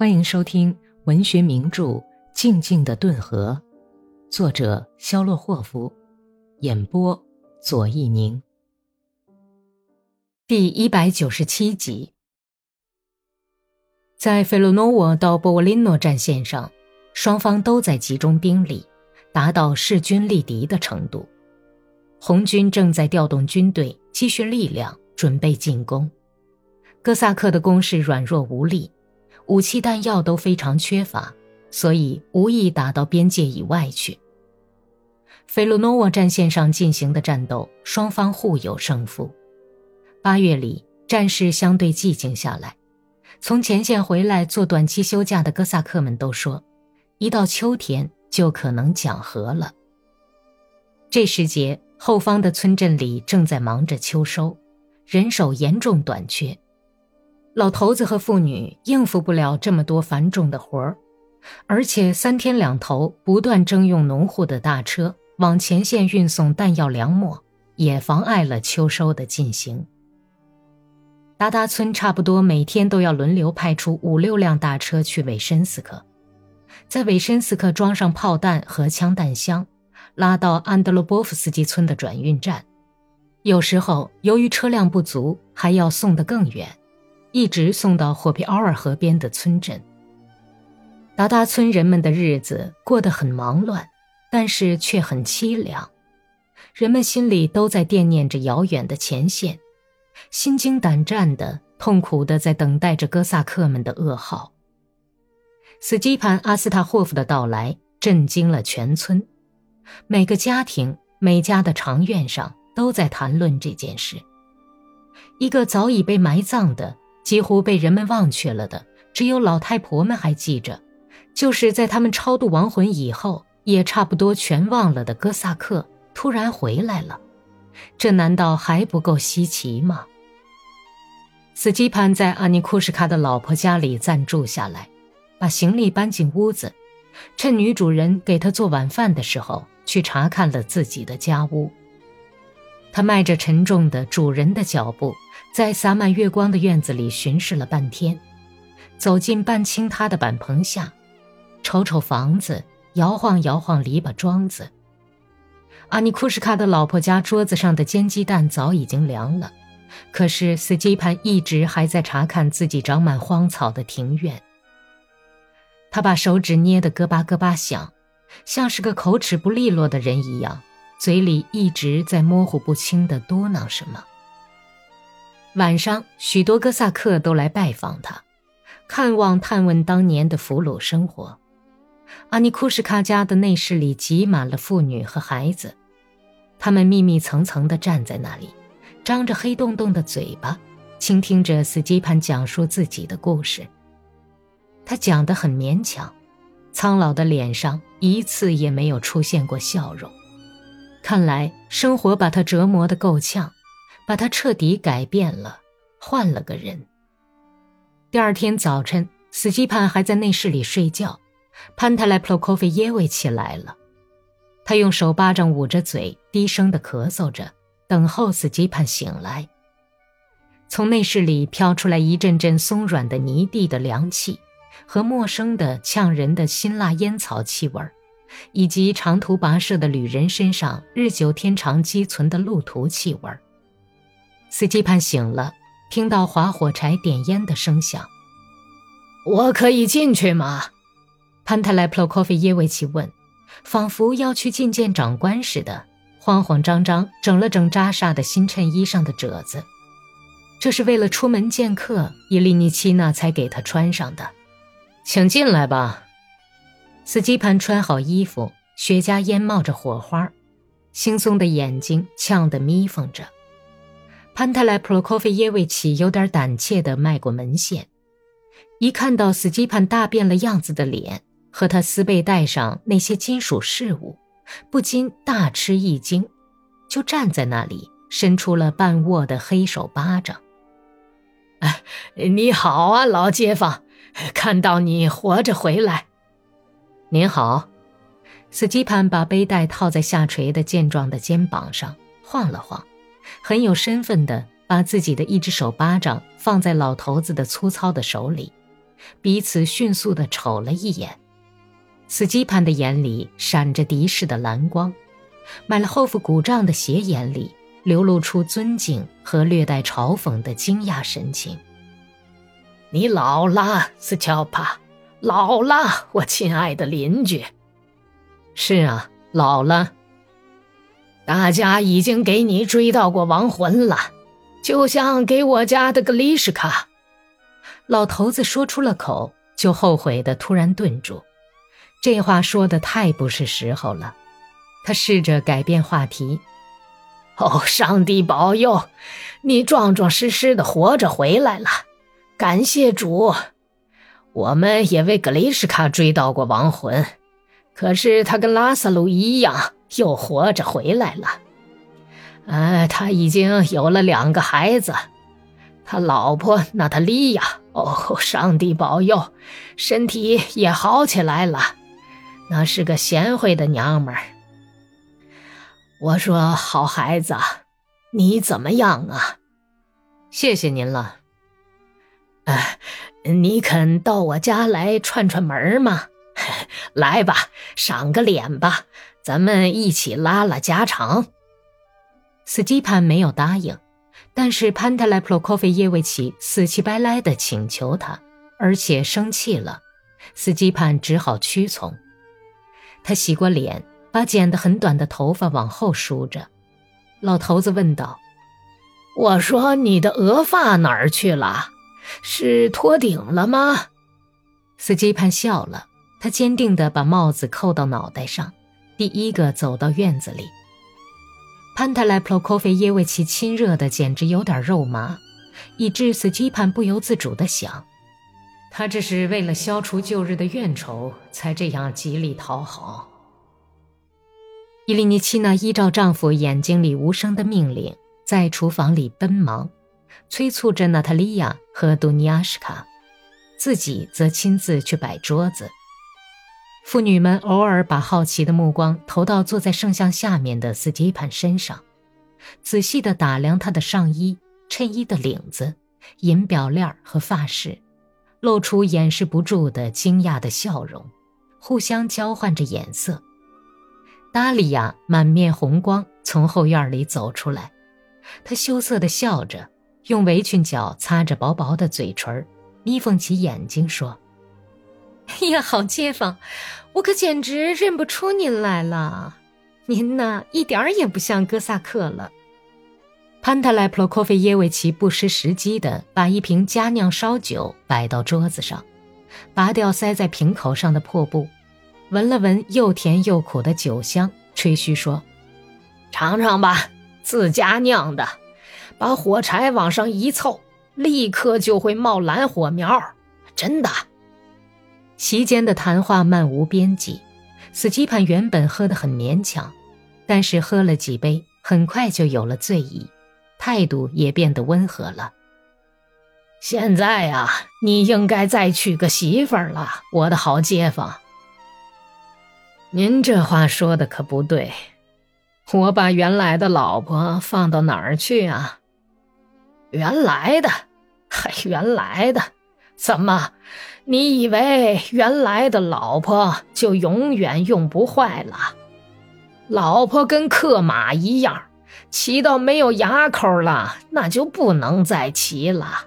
欢迎收听文学名著《静静的顿河》，作者肖洛霍夫，演播左一宁。第一百九十七集，在费洛诺沃到波沃林诺战线上，双方都在集中兵力，达到势均力敌的程度。红军正在调动军队，积蓄力量，准备进攻。哥萨克的攻势软弱无力。武器弹药都非常缺乏，所以无意打到边界以外去。菲洛诺沃战线上进行的战斗，双方互有胜负。八月里，战事相对寂静下来。从前线回来做短期休假的哥萨克们都说，一到秋天就可能讲和了。这时节，后方的村镇里正在忙着秋收，人手严重短缺。老头子和妇女应付不了这么多繁重的活儿，而且三天两头不断征用农户的大车往前线运送弹药粮秣，也妨碍了秋收的进行。达达村差不多每天都要轮流派出五六辆大车去韦申斯克，在韦申斯克装上炮弹和枪弹箱，拉到安德罗波夫斯基村的转运站。有时候由于车辆不足，还要送得更远。一直送到霍皮奥尔河边的村镇。达达村人们的日子过得很忙乱，但是却很凄凉。人们心里都在惦念着遥远的前线，心惊胆战的、痛苦的在等待着哥萨克们的噩耗。斯基潘·阿斯塔霍夫的到来震惊了全村，每个家庭、每家的长院上都在谈论这件事。一个早已被埋葬的。几乎被人们忘却了的，只有老太婆们还记着；就是在他们超度亡魂以后，也差不多全忘了的哥萨克突然回来了，这难道还不够稀奇吗？斯基潘在阿尼库什卡的老婆家里暂住下来，把行李搬进屋子，趁女主人给他做晚饭的时候，去查看了自己的家屋。他迈着沉重的主人的脚步。在洒满月光的院子里巡视了半天，走进半倾塌的板棚下，瞅瞅房子，摇晃摇晃篱笆桩子。阿尼库什卡的老婆家桌子上的煎鸡蛋早已经凉了，可是斯基潘一直还在查看自己长满荒草的庭院。他把手指捏得咯巴咯巴响，像是个口齿不利落的人一样，嘴里一直在模糊不清地嘟囔什么。晚上，许多哥萨克都来拜访他，看望、探问当年的俘虏生活。阿尼库什卡家的内室里挤满了妇女和孩子，他们密密层层地站在那里，张着黑洞洞的嘴巴，倾听着斯基潘讲述自己的故事。他讲得很勉强，苍老的脸上一次也没有出现过笑容，看来生活把他折磨得够呛。把他彻底改变了，换了个人。第二天早晨，斯基潘还在内室里睡觉，潘特莱普洛科菲耶维起来了。他用手巴掌捂着嘴，低声的咳嗽着，等候斯基潘醒来。从内室里飘出来一阵阵松软的泥地的凉气，和陌生的呛人的辛辣烟草气味以及长途跋涉的旅人身上日久天长积存的路途气味斯基潘醒了，听到划火柴点烟的声响。我可以进去吗？潘特莱普洛科菲耶维奇问，仿佛要去觐见长官似的，慌慌张张整了整扎煞的新衬衣上的褶子。这是为了出门见客，伊利尼奇娜才给他穿上的。请进来吧。斯基潘穿好衣服，雪茄烟冒着火花，惺忪的眼睛呛得眯缝着。潘特莱普罗科菲耶维奇有点胆怯地迈过门线，一看到斯基潘大变了样子的脸和他丝背带上那些金属饰物，不禁大吃一惊，就站在那里，伸出了半握的黑手巴掌。哎，你好啊，老街坊，看到你活着回来。您好，斯基潘把背带套在下垂的健壮的肩膀上，晃了晃。很有身份的把自己的一只手巴掌放在老头子的粗糙的手里，彼此迅速的瞅了一眼。斯基潘的眼里闪着敌视的蓝光，买了后夫古杖的斜眼里流露出尊敬和略带嘲讽的惊讶神情。你老了，斯乔帕，老了，我亲爱的邻居。是啊，老了。大家已经给你追到过亡魂了，就像给我家的格丽什卡。老头子说出了口，就后悔的突然顿住。这话说的太不是时候了。他试着改变话题。哦，上帝保佑，你壮壮实实的活着回来了。感谢主，我们也为格雷什卡追到过亡魂，可是他跟拉萨鲁一样，又活着回来了。呃，他已经有了两个孩子，他老婆娜塔莉亚，哦，上帝保佑，身体也好起来了。那是个贤惠的娘们儿。我说，好孩子，你怎么样啊？谢谢您了。哎，你肯到我家来串串门吗？来吧，赏个脸吧，咱们一起拉拉家常。斯基潘没有答应，但是潘特莱普洛科菲耶维奇死乞白赖地请求他，而且生气了，斯基潘只好屈从。他洗过脸，把剪得很短的头发往后梳着。老头子问道：“我说你的额发哪儿去了？”是脱顶了吗？斯基潘笑了，他坚定地把帽子扣到脑袋上，第一个走到院子里。潘特莱普洛科菲耶维奇亲热的简直有点肉麻，以致斯基潘不由自主地想：他这是为了消除旧日的怨仇，才这样极力讨好。伊利尼奇娜依照丈夫眼睛里无声的命令，在厨房里奔忙。催促着娜塔莉亚和杜尼亚什卡，自己则亲自去摆桌子。妇女们偶尔把好奇的目光投到坐在圣像下面的斯基潘身上，仔细地打量他的上衣、衬衣的领子、银表链和发饰，露出掩饰不住的惊讶的笑容，互相交换着眼色。达利亚满面红光从后院里走出来，她羞涩地笑着。用围裙角擦着薄薄的嘴唇，眯缝起眼睛说：“哎 呀，好街坊，我可简直认不出您来了。您呢，一点儿也不像哥萨克了。”潘特莱普洛科菲耶维奇不失时机地把一瓶佳酿烧酒摆到桌子上，拔掉塞在瓶口上的破布，闻了闻又甜又苦的酒香，吹嘘说：“尝尝吧，自家酿的。”把火柴往上一凑，立刻就会冒蓝火苗，真的。席间的谈话漫无边际，斯基潘原本喝得很勉强，但是喝了几杯，很快就有了醉意，态度也变得温和了。现在啊，你应该再娶个媳妇儿了，我的好街坊。您这话说的可不对，我把原来的老婆放到哪儿去啊？原来的，嗨，原来的，怎么？你以为原来的老婆就永远用不坏了？老婆跟克马一样，骑到没有牙口了，那就不能再骑了。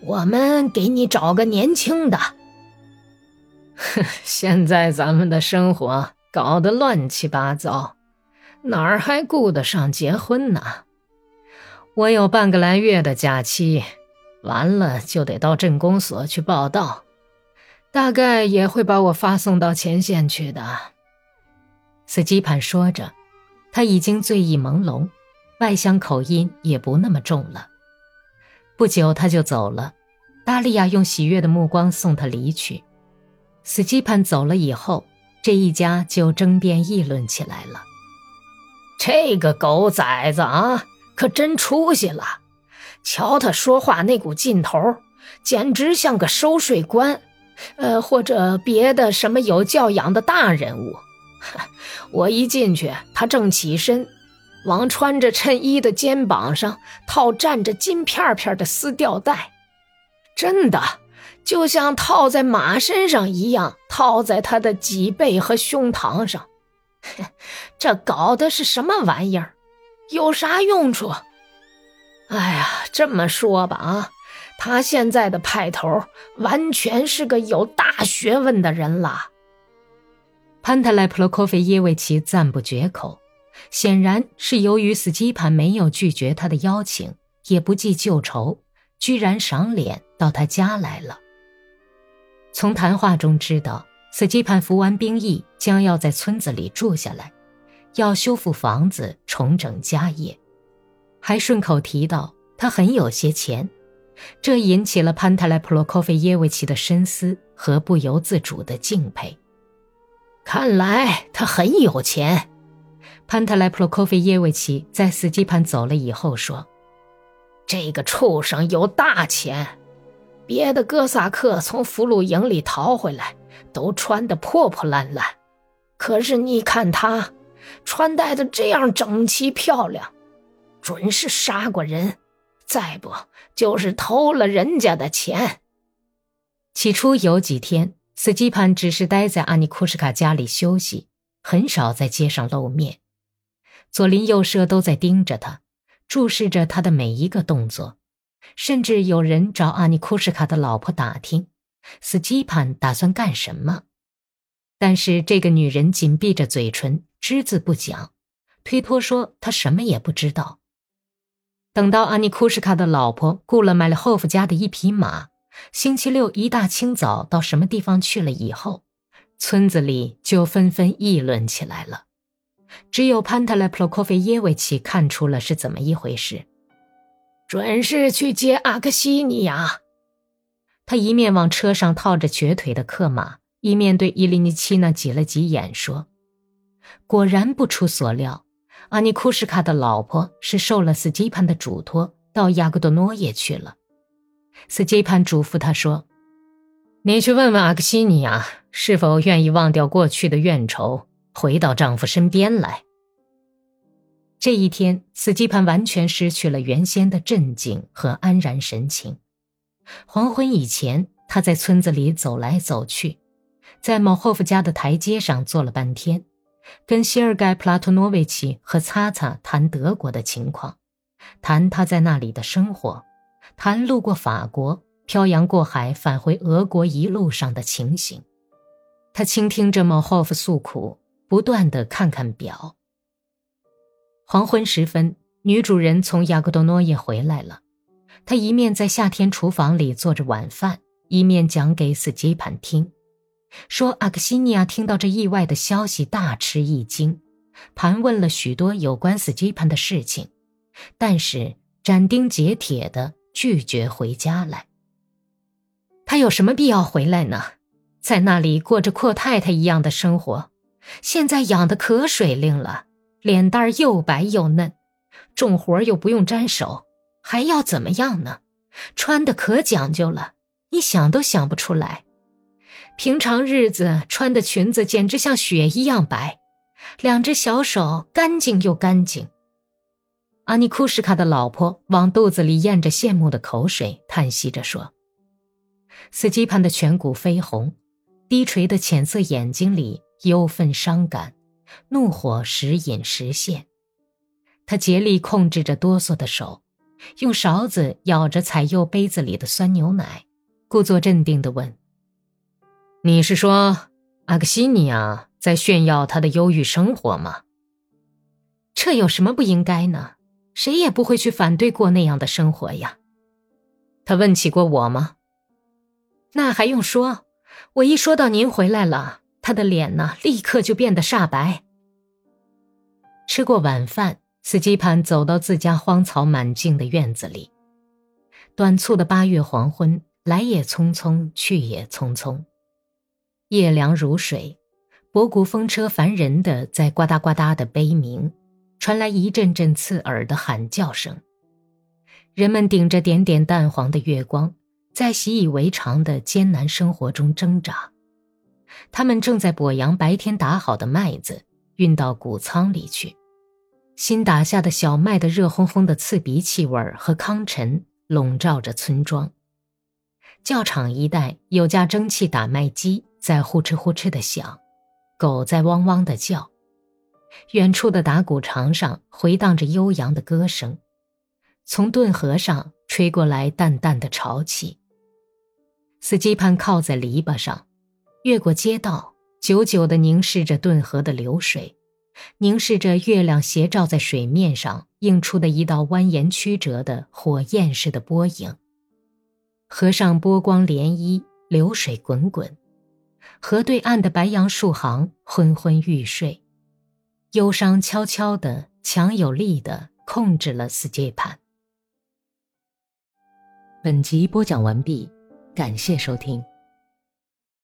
我们给你找个年轻的。哼，现在咱们的生活搞得乱七八糟，哪儿还顾得上结婚呢？我有半个来月的假期，完了就得到镇公所去报道，大概也会把我发送到前线去的。斯基潘说着，他已经醉意朦胧，外乡口音也不那么重了。不久他就走了，达利亚用喜悦的目光送他离去。斯基潘走了以后，这一家就争辩议论起来了。这个狗崽子啊！可真出息了！瞧他说话那股劲头，简直像个收税官，呃，或者别的什么有教养的大人物。我一进去，他正起身，往穿着衬衣的肩膀上套蘸着金片片的丝吊带，真的就像套在马身上一样，套在他的脊背和胸膛上。这搞的是什么玩意儿？有啥用处？哎呀，这么说吧啊，他现在的派头完全是个有大学问的人了。潘特莱普罗科菲耶维奇赞不绝口，显然是由于斯基潘没有拒绝他的邀请，也不计旧仇，居然赏脸到他家来了。从谈话中知道，斯基潘服完兵役，将要在村子里住下来，要修复房子，重整家业，还顺口提到他很有些钱，这引起了潘特莱普罗科菲耶维奇的深思和不由自主的敬佩。看来他很有钱，潘特莱普罗科菲耶维奇在斯基潘走了以后说：“这个畜生有大钱，别的哥萨克从俘虏营里逃回来都穿得破破烂烂，可是你看他，穿戴的这样整齐漂亮，准是杀过人，再不就是偷了人家的钱。”起初有几天。斯基潘只是待在阿尼库什卡家里休息，很少在街上露面。左邻右舍都在盯着他，注视着他的每一个动作，甚至有人找阿尼库什卡的老婆打听斯基潘打算干什么。但是这个女人紧闭着嘴唇，只字不讲，推脱说她什么也不知道。等到阿尼库什卡的老婆雇了买了霍夫家的一匹马。星期六一大清早到什么地方去了以后，村子里就纷纷议论起来了。只有潘特莱普洛科菲耶维奇看出了是怎么一回事，准是去接阿克西尼亚。他一面往车上套着瘸腿的克马，一面对伊利尼奇娜挤了挤眼说：“果然不出所料，阿尼库什卡的老婆是受了斯基潘的嘱托，到亚格多诺耶去了。”斯基潘嘱咐他说：“你去问问阿克西尼亚，是否愿意忘掉过去的怨仇，回到丈夫身边来。”这一天，斯基潘完全失去了原先的镇静和安然神情。黄昏以前，他在村子里走来走去，在某霍夫家的台阶上坐了半天，跟希尔盖·普拉托诺维奇和擦擦谈德国的情况，谈他在那里的生活。谈路过法国、漂洋过海返回俄国一路上的情形，他倾听着莫霍夫诉苦，不断的看看表。黄昏时分，女主人从亚格多诺耶回来了，她一面在夏天厨房里做着晚饭，一面讲给斯基潘听，说阿克西尼亚听到这意外的消息大吃一惊，盘问了许多有关斯基潘的事情，但是斩钉截铁的。拒绝回家来。他有什么必要回来呢？在那里过着阔太太一样的生活，现在养的可水灵了，脸蛋又白又嫩，重活又不用沾手，还要怎么样呢？穿的可讲究了，你想都想不出来。平常日子穿的裙子简直像雪一样白，两只小手干净又干净。阿尼库什卡的老婆往肚子里咽着羡慕的口水，叹息着说：“斯基潘的颧骨绯红，低垂的浅色眼睛里忧愤伤感，怒火时隐时现。他竭力控制着哆嗦的手，用勺子舀着彩釉杯子里的酸牛奶，故作镇定地问：‘你是说阿克西尼亚在炫耀她的忧郁生活吗？这有什么不应该呢？’”谁也不会去反对过那样的生活呀。他问起过我吗？那还用说？我一说到您回来了，他的脸呢，立刻就变得煞白。吃过晚饭，司机潘走到自家荒草满径的院子里。短促的八月黄昏，来也匆匆，去也匆匆。夜凉如水，博古风车烦人的在呱嗒呱嗒的悲鸣。传来一阵阵刺耳的喊叫声，人们顶着点点淡黄的月光，在习以为常的艰难生活中挣扎。他们正在簸扬白天打好的麦子，运到谷仓里去。新打下的小麦的热烘烘的刺鼻气味和糠尘笼罩着村庄。教场一带有架蒸汽打麦机在呼哧呼哧的响，狗在汪汪的叫。远处的打谷场上回荡着悠扬的歌声，从顿河上吹过来淡淡的潮气。司机潘靠在篱笆上，越过街道，久久地凝视着顿河的流水，凝视着月亮斜照在水面上映出的一道蜿蜒曲折的火焰似的波影。河上波光涟漪，流水滚滚，河对岸的白杨树行昏昏欲睡。忧伤悄悄的、强有力的控制了斯捷潘。本集播讲完毕，感谢收听。